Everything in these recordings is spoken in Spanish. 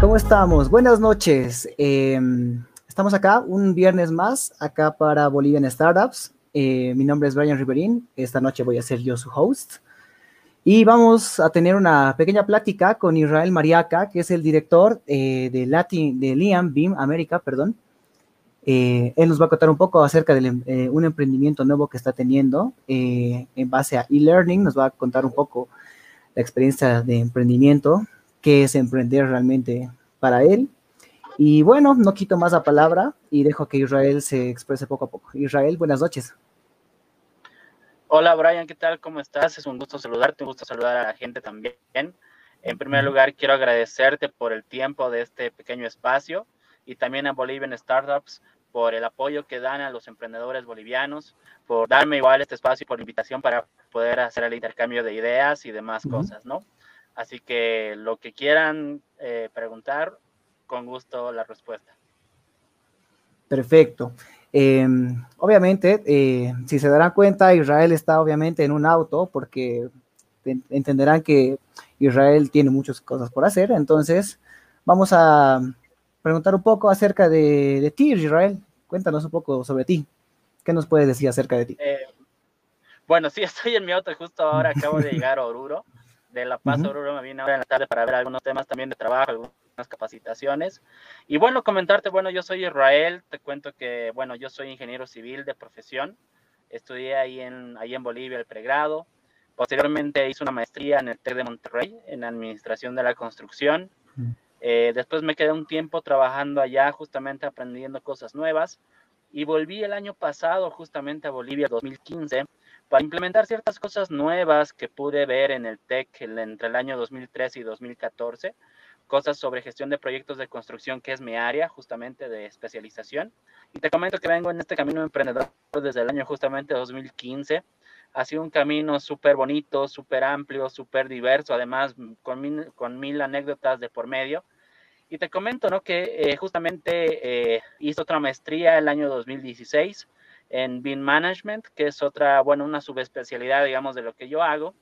¿cómo estamos? Buenas noches. Em, estamos acá un viernes más, acá para Bolivian Startups. Eh, mi nombre es Brian Riverín. Esta noche voy a ser yo su host. Y vamos a tener una pequeña plática con Israel Mariaca, que es el director eh, de, Latin, de Liam Beam América, perdón. Eh, él nos va a contar un poco acerca de un emprendimiento nuevo que está teniendo en base a e-learning. Nos va a contar un poco la experiencia de emprendimiento qué es emprender realmente para él. Y bueno, no quito más la palabra y dejo que Israel se exprese poco a poco. Israel, buenas noches. Hola Brian, ¿qué tal? ¿Cómo estás? Es un gusto saludarte, un gusto saludar a la gente también. En primer lugar, quiero agradecerte por el tiempo de este pequeño espacio y también a Bolivian Startups por el apoyo que dan a los emprendedores bolivianos, por darme igual este espacio y por la invitación para poder hacer el intercambio de ideas y demás cosas, ¿no? Así que lo que quieran eh, preguntar, con gusto la respuesta. Perfecto. Em, obviamente, eh, si se darán cuenta, Israel está obviamente en un auto porque entenderán que Israel tiene muchas cosas por hacer. Entonces, vamos a preguntar un poco acerca de, ti, Israel. Cuéntanos un poco sobre ti. ¿Qué nos puedes decir acerca de ti? Eh, bueno, sí, estoy en mi auto justo ahora, acabo de llegar a Oruro de La Paz, uh me vine ahora en la tarde para ver algunos temas también de trabajo, algunas capacitaciones. Y bueno, comentarte, bueno, yo soy Israel, te cuento que, bueno, yo soy ingeniero civil de profesión, estudié ahí en, ahí en Bolivia el pregrado, posteriormente hice una maestría en el TEC de Monterrey, en Administración de la Construcción. Eh, después me quedé un tiempo trabajando allá, justamente aprendiendo cosas nuevas. Y volví el año pasado justamente a Bolivia 2015 para implementar ciertas cosas nuevas que pude ver en el TEC entre el año 2013 y 2014, cosas sobre gestión de proyectos de construcción, que es mi área justamente de especialización. Y te comento que vengo en este camino emprendedor desde el año justamente 2015. Ha sido un camino súper bonito, súper amplio, súper diverso, además con mil, con mil anécdotas de por medio. Y te comento ¿no? que eh, justamente eh, hice otra maestría el año 2016 en Bean Management, que es otra, bueno, una subespecialidad, digamos, de lo que yo hago.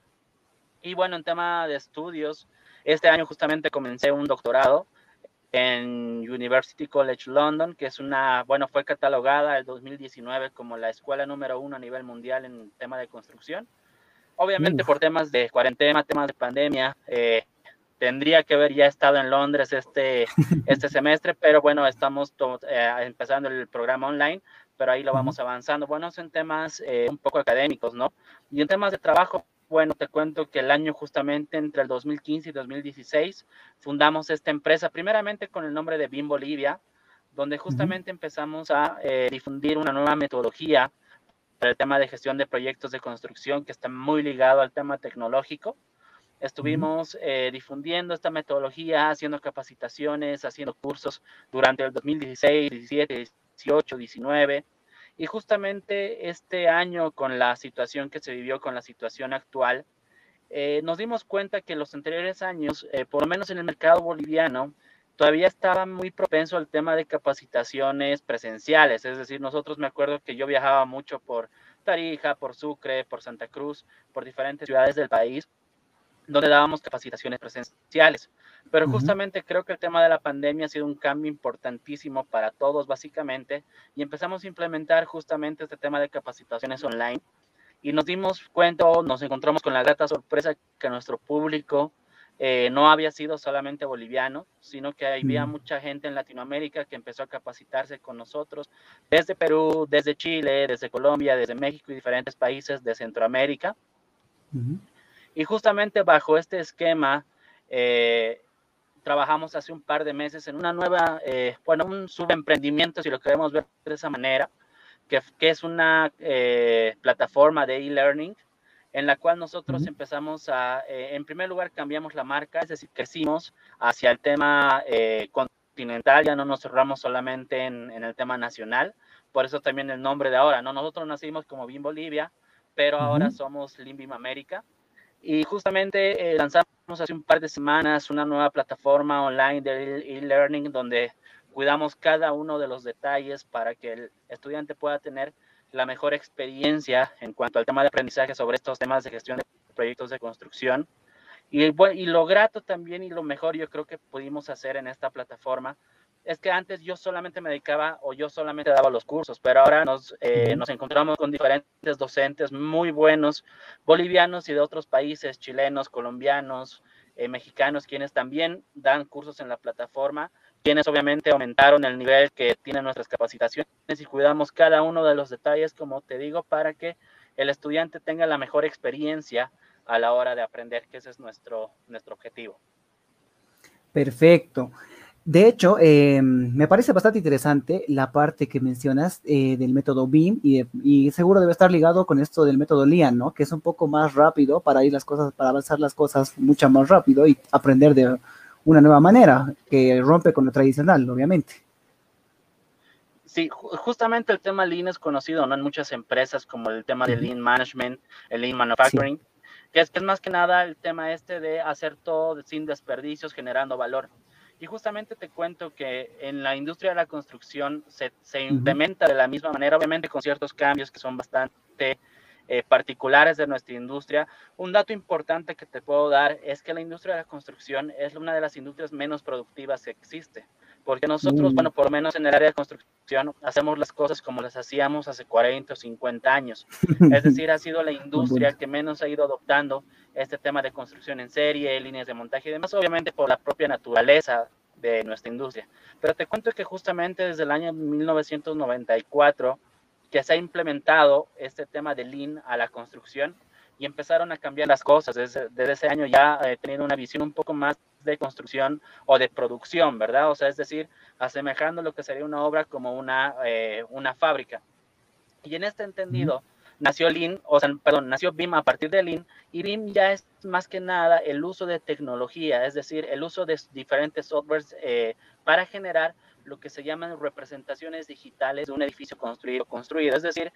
Y bueno, en tema de estudios, este año justamente comencé un doctorado en University College London, que es una, bueno, fue catalogada el 2019 como la escuela número uno a nivel mundial en tema de construcción. Obviamente por temas de cuarentena, temas de pandemia, eh, tendría que haber ya estado en Londres este, este semestre, pero bueno, estamos eh, empezando el programa online, pero ahí lo vamos avanzando. Bueno, son temas eh, un poco académicos, ¿no? Y en temas de trabajo, bueno, te cuento que el año justamente entre el 2015 y 2016 fundamos esta empresa, primeramente con el nombre de BIM Bolivia, donde justamente empezamos a eh, difundir una nueva metodología para el tema de gestión de proyectos de construcción que está muy ligado al tema tecnológico. Estuvimos eh, difundiendo esta metodología, haciendo capacitaciones, haciendo cursos durante el 2016, 17, 18, 19. Y justamente este año con la situación que se vivió, con la situación actual, eh, nos dimos cuenta que los anteriores años, eh, por lo menos en el mercado boliviano, todavía estaba muy propenso al tema de capacitaciones presenciales. Es decir, nosotros me acuerdo que yo viajaba mucho por Tarija, por Sucre, por Santa Cruz, por diferentes ciudades del país donde dábamos capacitaciones presenciales. Pero justamente creo que el tema de la pandemia ha sido un cambio importantísimo para todos, básicamente, y empezamos a implementar justamente este tema de capacitaciones online. Y nos dimos cuenta, nos encontramos con la grata sorpresa que nuestro público eh, no había sido solamente boliviano, sino que había mucha gente en Latinoamérica que empezó a capacitarse con nosotros, desde Perú, desde Chile, desde Colombia, desde México y diferentes países de Centroamérica. Y justamente bajo este esquema, eh, trabajamos hace un par de meses en una nueva, eh, bueno, un subemprendimiento, si lo queremos ver de esa manera, que, que es una eh, plataforma de e-learning en la cual nosotros empezamos a, en primer lugar, cambiamos la marca, es decir, crecimos hacia el tema continental, ya no nos cerramos solamente en, en, el tema nacional, por eso también el nombre de ahora, ¿no? Nosotros nacimos como BIM Bolivia, pero ahora somos Limbim América, y justamente eh, lanzamos hace un par de semanas una nueva plataforma online de e-learning donde cuidamos cada uno de los detalles para que el estudiante pueda tener la mejor experiencia en cuanto al tema de aprendizaje sobre estos temas de gestión de proyectos de construcción. Y, y lo grato también y lo mejor yo creo que pudimos hacer en esta plataforma es que antes yo solamente me dedicaba o yo solamente daba los cursos, pero ahora nos, eh, nos encontramos con diferentes docentes muy buenos, bolivianos y de otros países, chilenos, colombianos, eh, mexicanos, quienes también dan cursos en la plataforma, quienes obviamente aumentaron el nivel que tienen nuestras capacitaciones y cuidamos cada uno de los detalles, como te digo, para que el estudiante tenga la mejor experiencia a la hora de aprender, que ese es nuestro, nuestro objetivo. Perfecto. De hecho, eh, me parece bastante interesante la parte que mencionas eh, del método BIM y, seguro debe estar ligado con esto del método LIAN, ¿no? Que es un poco más rápido para ir las cosas, para avanzar las cosas mucho más rápido y aprender de una nueva manera que rompe con lo tradicional, obviamente. Sí, justamente el tema Lean es conocido, ¿no? En muchas empresas como el tema de Lean Management, el Lean Manufacturing, que, es, que es más que nada el tema este de hacer todo sin desperdicios, generando valor. Y justamente te cuento que en la industria de la construcción se, se implementa de la misma manera, obviamente con ciertos cambios que son bastante eh, particulares de nuestra industria. Un dato importante que te puedo dar es que la industria de la construcción es una de las industrias menos productivas que existe, porque nosotros, mm. bueno, por lo menos en el área de construcción, hacemos las cosas como las hacíamos hace 40 o 50 años. Es decir, ha sido la industria que menos ha ido adoptando este tema de construcción en serie, líneas de montaje y demás, obviamente por la propia naturaleza de nuestra industria. Pero te cuento que justamente desde el año 1994 que se ha implementado este tema de Lean a la construcción y empezaron a cambiar las cosas. Desde, ese año ya he tenido una visión un poco más de construcción o de producción, ¿verdad? O sea, es decir, asemejando lo que sería una obra como una, eh, una fábrica. Y en este entendido, nació Lean, o sea, perdón, nació BIM a partir de Lean, y BIM ya es más que nada el uso de tecnología, es decir, el uso de diferentes softwares eh, para generar lo que se llaman representaciones digitales de un edificio construido, construido. Es decir,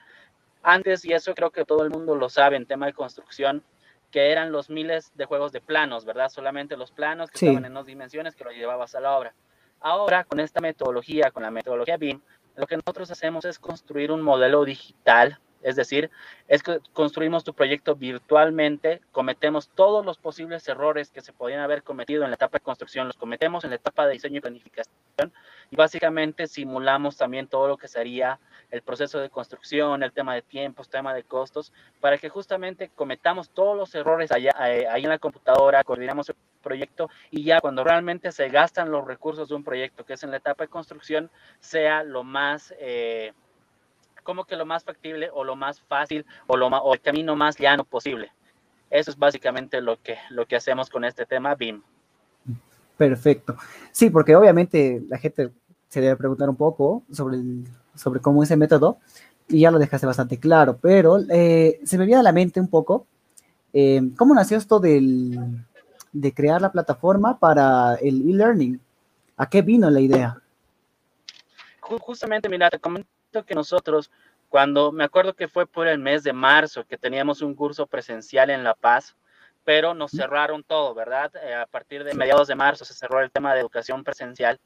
antes, y eso creo que todo el mundo lo sabe en tema de construcción, que eran los miles de juegos de planos, ¿verdad? Solamente los planos que estaban en dos dimensiones que lo llevabas a la obra. Ahora, con esta metodología, con la metodología BIM, lo que nosotros hacemos es construir un modelo digital es decir, es que construimos tu proyecto virtualmente, cometemos todos los posibles errores que se podían haber cometido en la etapa de construcción, los cometemos en la etapa de diseño y planificación y básicamente simulamos también todo lo que sería el proceso de construcción, el tema de tiempos, tema de costos, para que justamente cometamos todos los errores allá, eh, ahí en la computadora, coordinamos el proyecto y ya cuando realmente se gastan los recursos de un proyecto, que es en la etapa de construcción, sea lo más... Eh, como que lo más factible o lo más fácil o, lo o el camino más llano posible. Eso es básicamente lo que, lo que hacemos con este tema BIM. Perfecto. Sí, porque obviamente la gente se debe preguntar un poco sobre, sobre cómo es el método y ya lo dejaste bastante claro, pero eh, se me viene a la mente un poco eh, cómo nació esto del, de crear la plataforma para el e-learning. ¿A qué vino la idea? Justamente, mira, te comento que nosotros, cuando me acuerdo que fue por el mes de marzo que teníamos un curso presencial en La Paz, pero nos cerraron todo, ¿verdad? Eh, a partir de mediados de marzo se cerró el tema de educación presencial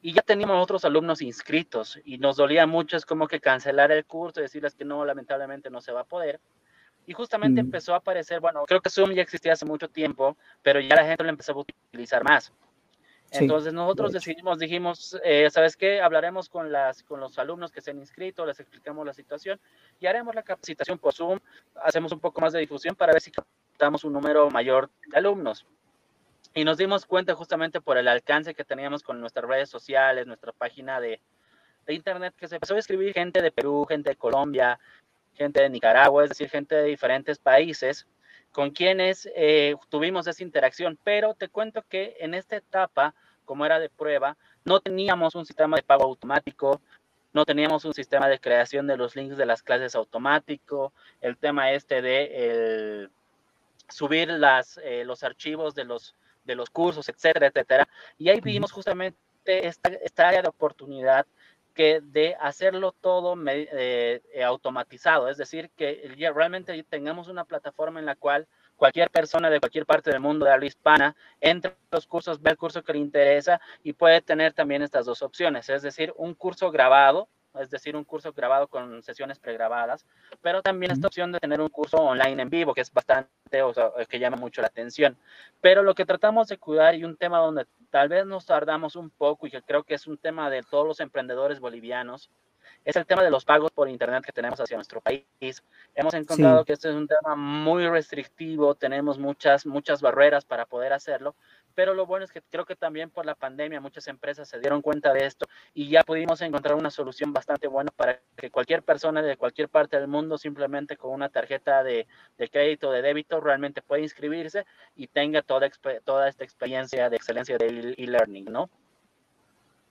y ya teníamos otros alumnos inscritos y nos dolía mucho, es como que cancelar el curso y decirles que no, lamentablemente no se va a poder. Y justamente empezó a aparecer, bueno, creo que Zoom ya existía hace mucho tiempo, pero ya la gente lo empezó a utilizar más. Entonces nosotros decidimos, dijimos, eh, ¿sabes qué? Hablaremos con, las, con los alumnos que se han inscrito, les explicamos la situación y haremos la capacitación por Zoom, hacemos un poco más de difusión para ver si captamos un número mayor de alumnos. Y nos dimos cuenta justamente por el alcance que teníamos con nuestras redes sociales, nuestra página de, de internet, que se empezó a escribir gente de Perú, gente de Colombia, gente de Nicaragua, es decir, gente de diferentes países con quienes eh, tuvimos esa interacción, pero te cuento que en esta etapa, como era de prueba, no teníamos un sistema de pago automático, no teníamos un sistema de creación de los links de las clases automático, el tema este de subir las, eh, los archivos de los, de los cursos, etcétera, etcétera. Y ahí vimos justamente esta, esta área de oportunidad que de hacerlo todo eh, eh, automatizado, es decir, que realmente tengamos una plataforma en la cual cualquier persona de cualquier parte del mundo de habla hispana entre los cursos, ve el curso que le interesa y puede tener también estas dos opciones, es decir, un curso grabado es decir, un curso grabado con sesiones pregrabadas, pero también esta opción de tener un curso online en vivo, que es bastante, o sea, que llama mucho la atención. Pero lo que tratamos de cuidar y un tema donde tal vez nos tardamos un poco y que creo que es un tema de todos los emprendedores bolivianos, es el tema de los pagos por Internet que tenemos hacia nuestro país. Hemos encontrado que este es un tema muy restrictivo, tenemos muchas, muchas barreras para poder hacerlo, pero lo bueno es que creo que también por la pandemia muchas empresas se dieron cuenta de esto y ya pudimos encontrar una solución bastante buena para que cualquier persona de cualquier parte del mundo simplemente con una tarjeta de, de crédito, de débito, realmente pueda inscribirse y tenga toda, toda esta experiencia de excelencia de e-learning, ¿no?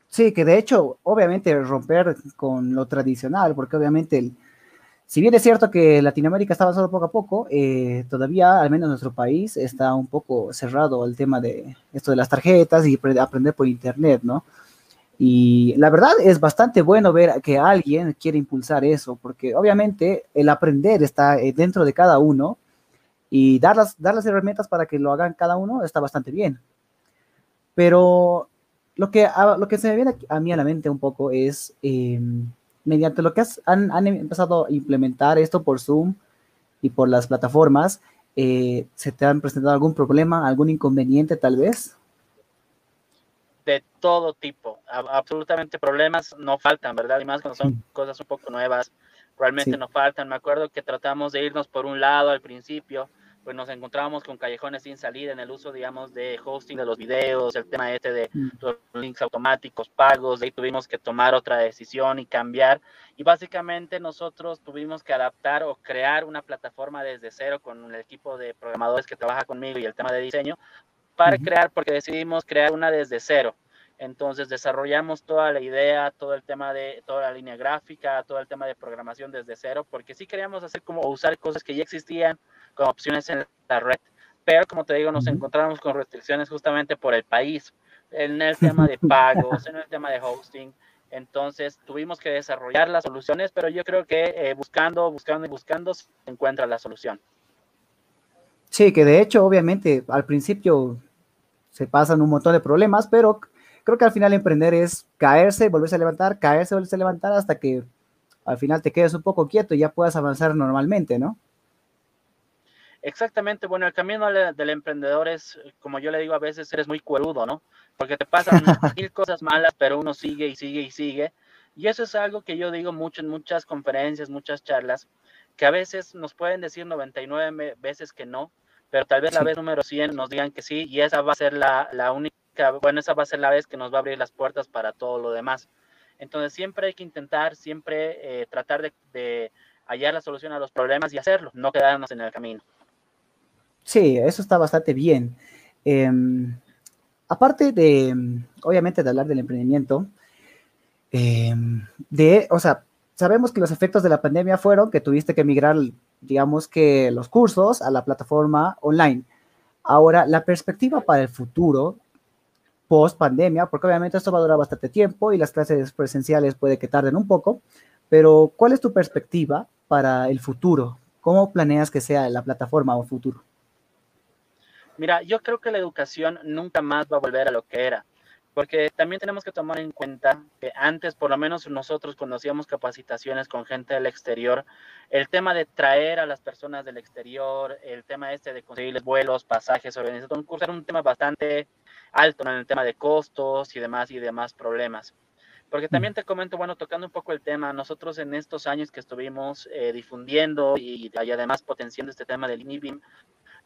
Sí, que de hecho, obviamente romper con lo tradicional, porque obviamente, el, si bien es cierto que Latinoamérica está avanzando poco a poco, eh, todavía, al menos nuestro país, está un poco cerrado al tema de esto de las tarjetas y aprender por internet, ¿no? Y la verdad es bastante bueno ver que alguien quiere impulsar eso, porque obviamente el aprender está eh, dentro de cada uno y dar las, dar las herramientas para que lo hagan cada uno está bastante bien. Pero lo que, lo que se me viene a mí a la mente un poco es, em, mediante lo que han, han, empezado a implementar esto por Zoom y por las plataformas, eh, ¿se te han presentado algún problema, algún inconveniente tal vez? De todo tipo, absolutamente problemas no faltan, ¿verdad? Y más cuando son cosas un poco nuevas, realmente no faltan. Me acuerdo que tratamos de irnos por un lado al principio, pues nos encontrábamos con callejones sin salida en el uso, digamos, de hosting de los videos, el tema este de mm. los links automáticos, pagos, de ahí tuvimos que tomar otra decisión y cambiar. Y básicamente nosotros tuvimos que adaptar o crear una plataforma desde cero con el equipo de programadores que trabaja conmigo y el tema de diseño para crear, porque decidimos crear una desde cero. Entonces desarrollamos toda la idea, todo el tema de toda la línea gráfica, todo el tema de programación desde cero, porque sí queríamos hacer como usar cosas que ya existían como opciones en la red. Pero como te digo, nos encontramos con restricciones justamente por el país, en el tema de pagos, en el tema de hosting. Entonces tuvimos que desarrollar las soluciones, pero yo creo que eh, buscando, buscando y buscando se encuentra la solución. Sí, que de hecho, obviamente, al principio se pasan un montón de problemas, pero creo que al final emprender es caerse, volverse a levantar, caerse, volverse a levantar hasta que al final te quedes un poco quieto y ya puedas avanzar normalmente, ¿no? Exactamente, bueno, el camino del emprendedor es, como yo le digo a veces, eres muy cuerudo, ¿no? Porque te pasan mil cosas malas, pero uno sigue y sigue y sigue. Y eso es algo que yo digo mucho en muchas conferencias, muchas charlas, que a veces nos pueden decir 99 veces que no, pero tal vez la vez número 100 nos digan que sí, y esa va a ser la, la única bueno, esa va a ser la vez que nos va a abrir las puertas para todo lo demás. Entonces siempre hay que intentar, siempre eh, tratar de, hallar la solución a los problemas y hacerlo, no quedarnos en el camino. Sí, eso está bastante bien. Em, aparte de, obviamente, de hablar del emprendimiento, em, de, o sea, sabemos que los efectos de la pandemia fueron que tuviste que migrar, digamos que los cursos a la plataforma online. Ahora, la perspectiva para el futuro post pandemia, porque obviamente esto va a durar bastante tiempo y las clases presenciales puede que tarden un poco, pero ¿cuál es tu perspectiva para el futuro? ¿Cómo planeas que sea la plataforma o futuro? Mira, yo creo que la educación nunca más va a volver a lo que era, porque también tenemos que tomar en cuenta que antes, por lo menos nosotros cuando hacíamos capacitaciones con gente del exterior, el tema de traer a las personas del exterior, el tema este de conseguirles vuelos, pasajes, organizar un curso era un tema bastante alto en el tema de costos y demás y demás problemas. Porque también te comento, bueno, tocando un poco el tema, nosotros en estos años que estuvimos eh, difundiendo y, además potenciando este tema del INIBIM,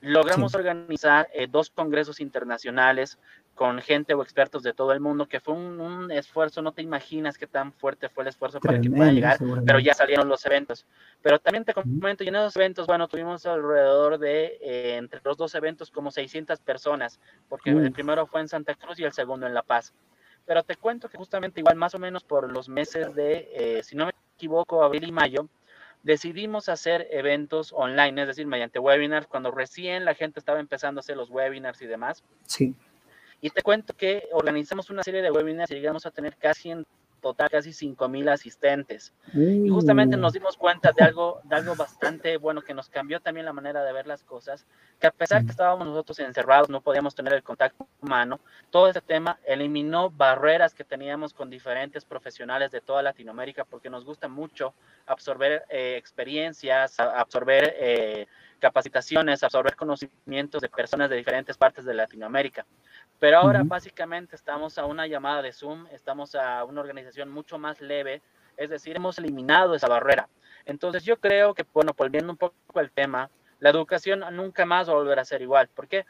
logramos organizar eh, dos congresos internacionales con gente o expertos de todo el mundo, que fue un, esfuerzo, no te imaginas qué tan fuerte fue el esfuerzo para que pueda llegar, pero ya salieron los eventos. Pero también te comento, y en esos eventos, bueno, tuvimos alrededor de, eh, entre los dos eventos, como 600 personas, porque el primero fue en Santa Cruz y el segundo en La Paz. Pero te cuento que justamente igual, más o menos por los meses de, eh, si no me equivoco, abril y mayo, decidimos hacer eventos online, es decir, mediante webinars, cuando recién la gente estaba empezando a hacer los webinars y demás. Sí. Y te cuento que organizamos una serie de webinars y llegamos a tener casi entre total casi 5.000 asistentes. Y justamente nos dimos cuenta de algo, de algo bastante bueno que nos cambió también la manera de ver las cosas, que a pesar que estábamos nosotros encerrados, no podíamos tener el contacto humano, todo este tema eliminó barreras que teníamos con diferentes profesionales de toda Latinoamérica, porque nos gusta mucho absorber eh, experiencias, absorber eh, capacitaciones, absorber conocimientos de personas de diferentes partes de Latinoamérica. Pero ahora básicamente estamos a una llamada de Zoom, estamos a una organización mucho más leve, es decir, hemos eliminado esa barrera. Entonces yo creo que, bueno, volviendo un poco al tema, la educación nunca más va a volver a ser igual. ¿Por qué?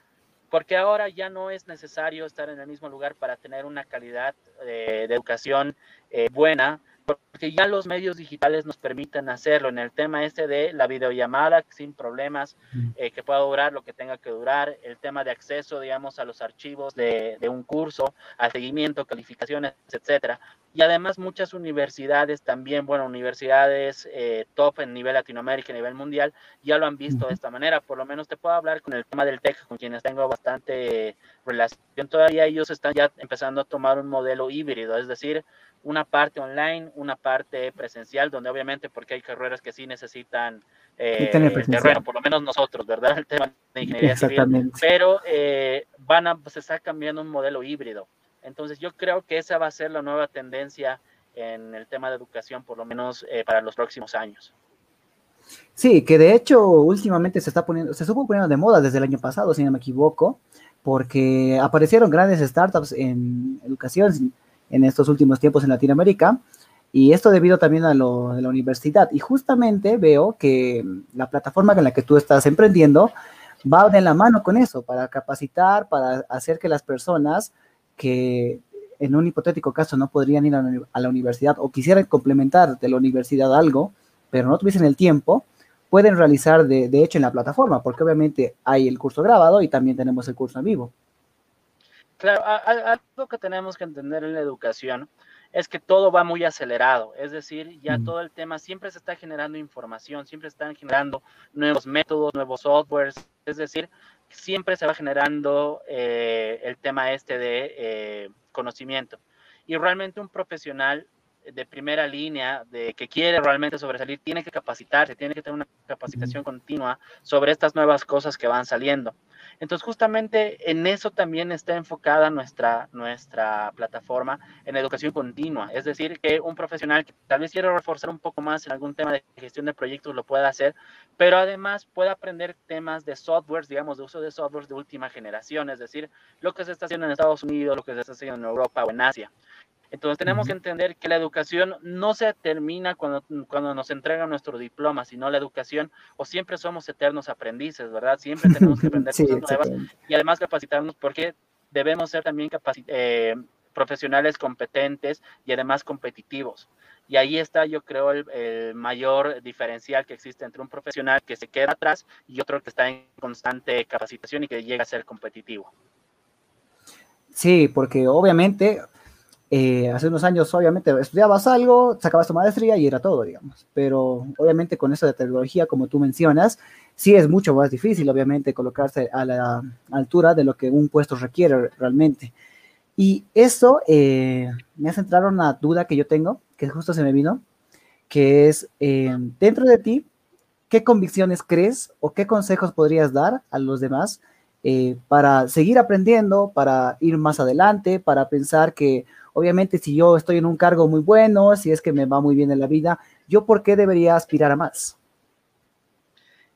Porque ahora ya no es necesario estar en el mismo lugar para tener una calidad eh, de educación eh, buena, porque ya los medios digitales nos permiten hacerlo en el tema este de la videollamada sin problemas, eh, que pueda durar lo que tenga que durar, el tema de acceso, digamos, a los archivos de, de un curso, al seguimiento, calificaciones, etcétera. Y además muchas universidades también, bueno, universidades eh, top en nivel Latinoamérica, a nivel mundial, ya lo han visto de esta manera. Por lo menos te puedo hablar con el tema del TEC, con quienes tengo bastante relación. Todavía ellos están ya empezando a tomar un modelo híbrido, es decir, una parte online, una parte presencial, donde obviamente porque hay carreras que sí necesitan eh, terreno, por lo menos nosotros, ¿verdad? El tema de ingeniería civil, pero eh, van a, se está cambiando un modelo híbrido. Entonces yo creo que esa va a ser la nueva tendencia en el tema de educación, por lo menos eh, para los próximos años. Sí, que de hecho últimamente se está poniendo, se estuvo poniendo de moda desde el año pasado, si no me equivoco, porque aparecieron grandes startups en educación, en estos últimos tiempos en Latinoamérica. Y esto debido también a lo de la universidad. Y justamente veo que la plataforma con la que tú estás emprendiendo va de la mano con eso, para capacitar, para hacer que las personas que en un hipotético caso no podrían ir a la universidad o quisieran complementar de la universidad algo, pero no tuviesen el tiempo, pueden realizar de, de hecho en la plataforma, porque obviamente hay el curso grabado y también tenemos el curso en vivo. Claro, algo que tenemos que entender en la educación es que todo va muy acelerado, es decir, ya todo el tema siempre se está generando información, siempre están generando nuevos métodos, nuevos softwares, es decir, siempre se va generando eh, el tema este de eh, conocimiento. Y realmente un profesional de primera línea, de que quiere realmente sobresalir, tiene que capacitarse, tiene que tener una capacitación continua sobre estas nuevas cosas que van saliendo. Entonces, justamente en eso también está enfocada nuestra, nuestra plataforma en educación continua. Es decir, que un profesional que tal vez quiera reforzar un poco más en algún tema de gestión de proyectos lo pueda hacer, pero además pueda aprender temas de softwares, digamos, de uso de softwares de última generación, es decir, lo que se está haciendo en Estados Unidos, lo que se está haciendo en Europa o en Asia. Entonces tenemos que entender que la educación no se termina cuando, cuando nos entregan nuestro diploma, sino la educación, o siempre somos eternos aprendices, ¿verdad? Siempre tenemos que aprender cosas nuevas y además capacitarnos porque debemos ser también eh, profesionales competentes y además competitivos. Y ahí está, yo creo, el, el, mayor diferencial que existe entre un profesional que se queda atrás y otro que está en constante capacitación y que llega a ser competitivo. Sí, porque obviamente eh, hace unos años, obviamente, estudiabas algo, sacabas tu maestría y era todo, digamos. Pero obviamente con eso de tecnología, como tú mencionas, sí es mucho más difícil, obviamente, colocarse a la altura de lo que un puesto requiere realmente. Y eso eh, me hace entrar una duda que yo tengo, que justo se me vino, que es, eh, dentro de ti, ¿qué convicciones crees o qué consejos podrías dar a los demás para seguir aprendiendo, para ir más adelante, para pensar que Obviamente, si yo estoy en un cargo muy bueno, si es que me va muy bien en la vida, ¿yo por qué debería aspirar a más?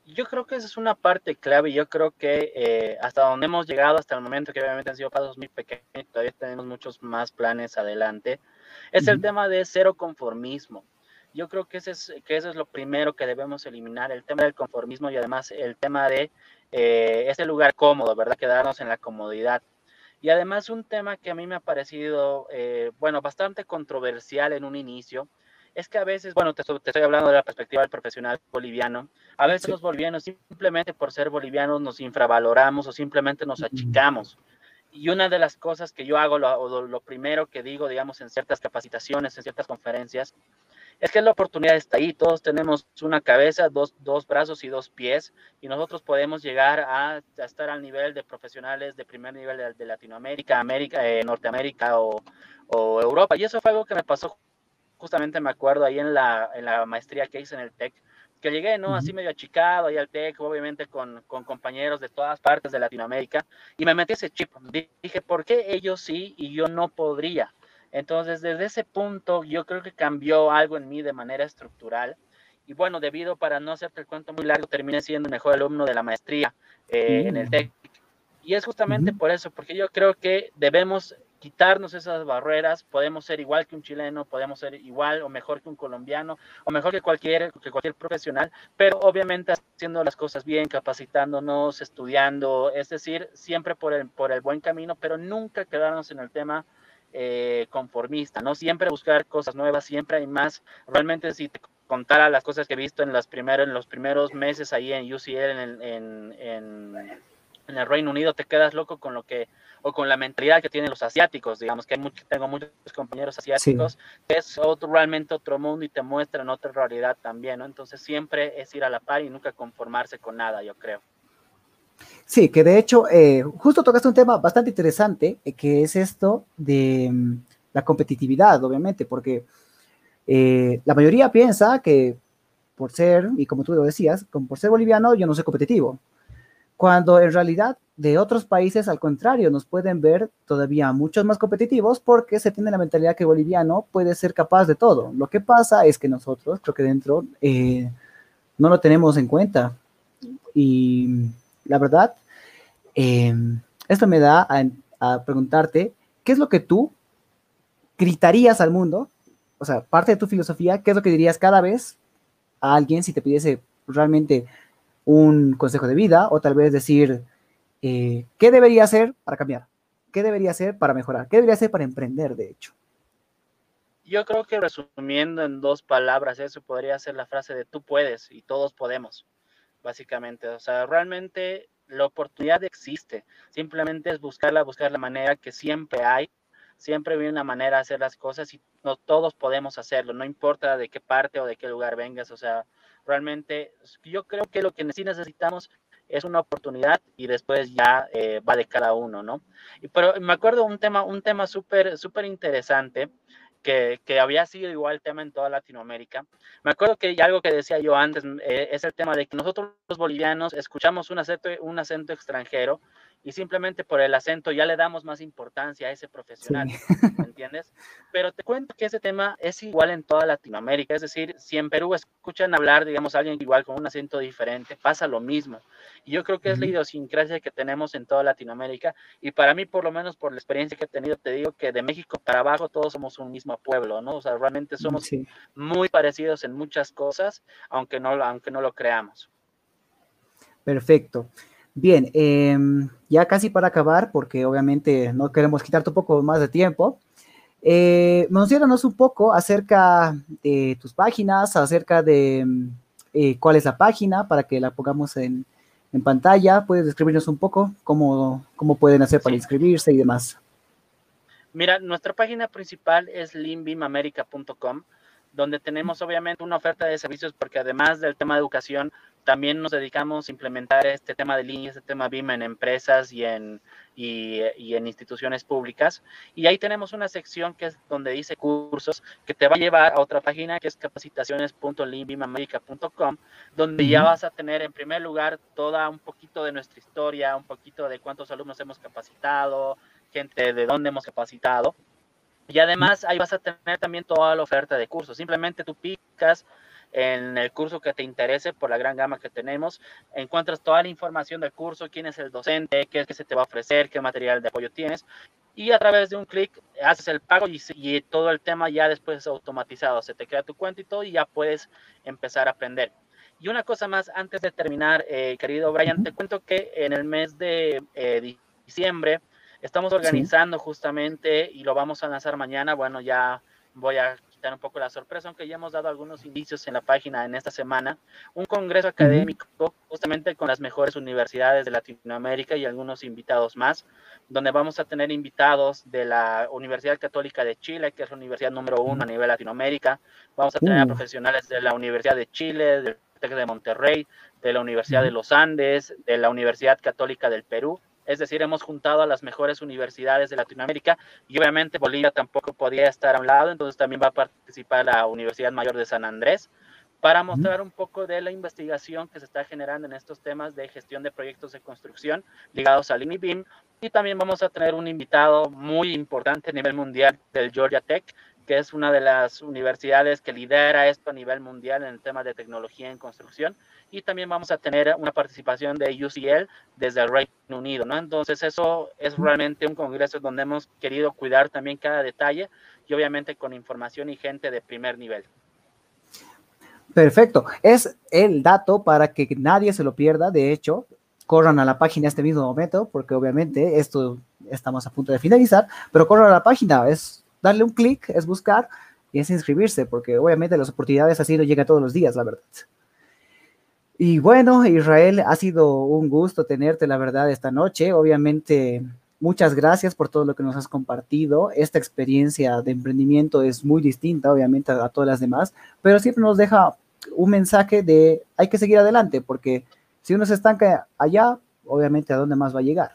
Yo creo que esa es una parte clave. Yo creo que eh, hasta donde hemos llegado hasta el momento, que obviamente han sido pasos muy pequeños, todavía tenemos muchos más planes adelante, es el tema de cero conformismo. Yo creo que, ese es, que eso es lo primero que debemos eliminar, el tema del conformismo y además el tema de eh, ese lugar cómodo, ¿verdad? Quedarnos en la comodidad. Y además un tema que a mí me ha parecido, eh, bueno, bastante controversial en un inicio, es que a veces, bueno, te, estoy hablando de la perspectiva del profesional boliviano, a veces los bolivianos simplemente por ser bolivianos nos infravaloramos o simplemente nos achicamos. Y una de las cosas que yo hago, lo, lo primero que digo, digamos, en ciertas capacitaciones, en ciertas conferencias, es que la oportunidad está ahí. Todos tenemos una cabeza, dos, dos brazos y dos pies, y nosotros podemos llegar a, estar al nivel de profesionales de primer nivel de, Latinoamérica, América, eh, Norteamérica o, o, Europa. Y eso fue algo que me pasó justamente me acuerdo ahí en la, en la maestría que hice en el TEC, que llegué, ¿no? Así medio achicado ahí al TEC, obviamente con, con, compañeros de todas partes de Latinoamérica, y me metí ese chip. Dije, ¿por qué ellos sí y yo no podría? Entonces, desde ese punto, yo creo que cambió algo en mí de manera estructural. Y bueno, debido, para no hacerte el cuento muy largo, terminé siendo el mejor alumno de la maestría eh, en el mm. TEC. Y es justamente por eso, porque yo creo que debemos quitarnos esas barreras, podemos ser igual que un chileno, podemos ser igual o mejor que un colombiano, o mejor que cualquier, que cualquier profesional, pero obviamente haciendo las cosas bien, capacitándonos, estudiando, es decir, siempre por el, por el buen camino, pero nunca quedarnos en el tema eh, conformista, ¿no? Siempre buscar cosas nuevas, siempre hay más. Realmente si te contara las cosas que he visto en, las primeros, en los primeros meses ahí en UCL, en, en, en, en, el Reino Unido, te quedas loco con lo que, o con la mentalidad que tienen los asiáticos, digamos que hay mucho, tengo muchos compañeros asiáticos, es otro, realmente otro mundo y te muestran otra realidad también, ¿no? Entonces siempre es ir a la par y nunca conformarse con nada, yo creo. Sí, que de hecho, eh, justo tocaste un tema bastante interesante, eh, que es esto de mm, la competitividad, obviamente, porque eh, la mayoría piensa que por ser, y como tú lo decías, como por ser boliviano, yo no soy competitivo. Cuando en realidad de otros países, al contrario, nos pueden ver todavía muchos más competitivos porque se tiene la mentalidad que boliviano puede ser capaz de todo. Lo que pasa es que nosotros, creo que dentro, no lo tenemos en cuenta. Y la verdad, em, esto me da a, preguntarte, ¿qué es lo que tú gritarías al mundo? O sea, parte de tu filosofía, ¿qué es lo que dirías cada vez a alguien si te pidiese realmente un consejo de vida o tal vez decir, eh, ¿qué debería hacer para cambiar? ¿Qué debería hacer para mejorar? ¿Qué debería hacer para emprender, de hecho? Yo creo que resumiendo en dos palabras, eso podría ser la frase de tú puedes y todos podemos básicamente. O sea, realmente la oportunidad existe. Simplemente es buscarla, buscar la manera que siempre hay. Siempre hay una manera de hacer las cosas y no todos podemos hacerlo, no importa de qué parte o de qué lugar vengas. O sea, realmente yo creo que lo que sí necesitamos es una oportunidad y después ya eh, va de cada uno, ¿no? Y, pero me acuerdo un tema, un tema súper, súper interesante que, había sido igual tema en toda Latinoamérica. Me acuerdo que algo que decía yo antes eh, es el tema de que nosotros los bolivianos escuchamos un acento, un acento extranjero y simplemente por el acento ya le damos más importancia a ese profesional, ¿me entiendes? Pero te cuento que ese tema es igual en toda Latinoamérica, es decir, si en Perú escuchan hablar, digamos, a alguien igual con un acento diferente, pasa lo mismo. Y yo creo que es la idiosincrasia que tenemos en toda Latinoamérica y para mí, por lo menos por la experiencia que he tenido, te digo que de México para abajo todos somos un mismo pueblo, ¿no? O sea, realmente somos muy parecidos en muchas cosas, aunque no, aunque no lo creamos. Perfecto. Bien, em, ya casi para acabar, porque obviamente no queremos quitarte un poco más de tiempo. Eh, mencionanos un poco acerca de tus páginas, acerca de eh, cuál es la página para que la pongamos en, pantalla. ¿Puedes describirnos un poco cómo, cómo pueden hacer para inscribirse y demás? Mira, nuestra página principal es limbimamerica.com donde tenemos obviamente una oferta de servicios porque además del tema de educación, también nos dedicamos a implementar este tema de líneas, este tema BIM en empresas y en, y, en instituciones públicas. Y ahí tenemos una sección que es donde dice cursos, que te va a llevar a otra página que es capacitaciones.limbimamerica.com, donde ya vas a tener en primer lugar toda un poquito de nuestra historia, un poquito de cuántos alumnos hemos capacitado, gente de dónde hemos capacitado. Y además ahí vas a tener también toda la oferta de cursos. Simplemente tú picas en el curso que te interese por la gran gama que tenemos. Encuentras toda la información del curso, quién es el docente, qué es que se te va a ofrecer, qué material de apoyo tienes. Y a través de un clic haces el pago y, todo el tema ya después es automatizado. Se te crea tu cuenta y todo y ya puedes empezar a aprender. Y una cosa más, antes de terminar, eh, querido Brian, te cuento que en el mes de eh, diciembre Estamos organizando justamente y lo vamos a lanzar mañana. Bueno, ya voy a quitar un poco la sorpresa, aunque ya hemos dado algunos indicios en la página en esta semana. Un congreso académico justamente con las mejores universidades de Latinoamérica y algunos invitados más, donde vamos a tener invitados de la Universidad Católica de Chile, que es la universidad número uno a nivel Latinoamérica. Vamos a tener a profesionales de la Universidad de Chile, del TEC de Monterrey, de la Universidad de los Andes, de la Universidad Católica del Perú es decir, hemos juntado a las mejores universidades de Latinoamérica y obviamente Bolivia tampoco podía estar a un lado, entonces también va a participar la Universidad Mayor de San Andrés para mostrar un poco de la investigación que se está generando en estos temas de gestión de proyectos de construcción ligados al INIBIM. Y también vamos a tener un invitado muy importante a nivel mundial del Georgia Tech, que es una de las universidades que lidera esto a nivel mundial en el tema de tecnología en construcción. Y también vamos a tener una participación de UCL desde el Reino Unido, ¿no? Entonces eso es realmente un congreso donde hemos querido cuidar también cada detalle y obviamente con información y gente de primer nivel. Perfecto. Es el dato para que nadie se lo pierda. De hecho, corran a la página este mismo momento, porque obviamente esto estamos a punto de finalizar, pero corran a la página, es darle un clic, es buscar y es inscribirse, porque obviamente las oportunidades así no llegan todos los días, la verdad. Y bueno, Israel, ha sido un gusto tenerte, la verdad, esta noche. Obviamente, muchas gracias por todo lo que nos has compartido. Esta experiencia de emprendimiento es muy distinta, obviamente, a, todas las demás, pero siempre nos deja un mensaje de hay que seguir adelante, porque si uno se estanca allá, obviamente a dónde más va a llegar.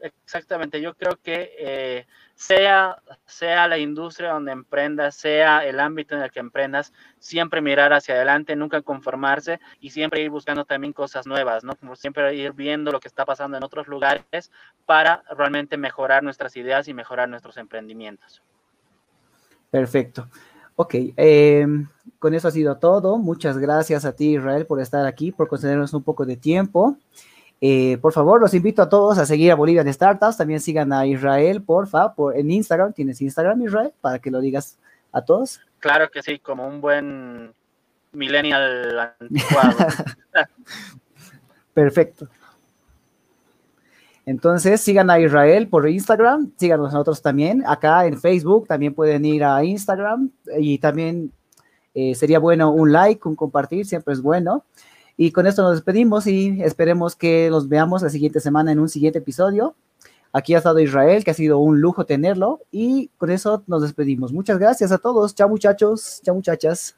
Exactamente, yo creo que eh, sea, sea la industria donde emprendas, sea el ámbito en el que emprendas, siempre mirar hacia adelante, nunca conformarse y siempre ir buscando también cosas nuevas, ¿no? Como siempre ir viendo lo que está pasando en otros lugares para realmente mejorar nuestras ideas y mejorar nuestros emprendimientos. Perfecto. Ok, em, con eso ha sido todo. Muchas gracias a ti, Israel, por estar aquí, por concedernos un poco de tiempo. Eh, por favor, los invito a todos a seguir a Bolivian Startups. También sigan a Israel, porfa, por, en Instagram. ¿Tienes Instagram, Israel? Para que lo digas a todos. Claro que sí, como un buen millennial anticuado. Perfecto. Entonces, sigan a Israel por Instagram, síganos nosotros también. Acá en Facebook también pueden ir a Instagram y también eh, sería bueno un like, un compartir, siempre es bueno. Y con esto nos despedimos y esperemos que nos veamos la siguiente semana en un siguiente episodio. Aquí ha estado Israel, que ha sido un lujo tenerlo. Y con eso nos despedimos. Muchas gracias a todos. Chao muchachos, chao muchachas.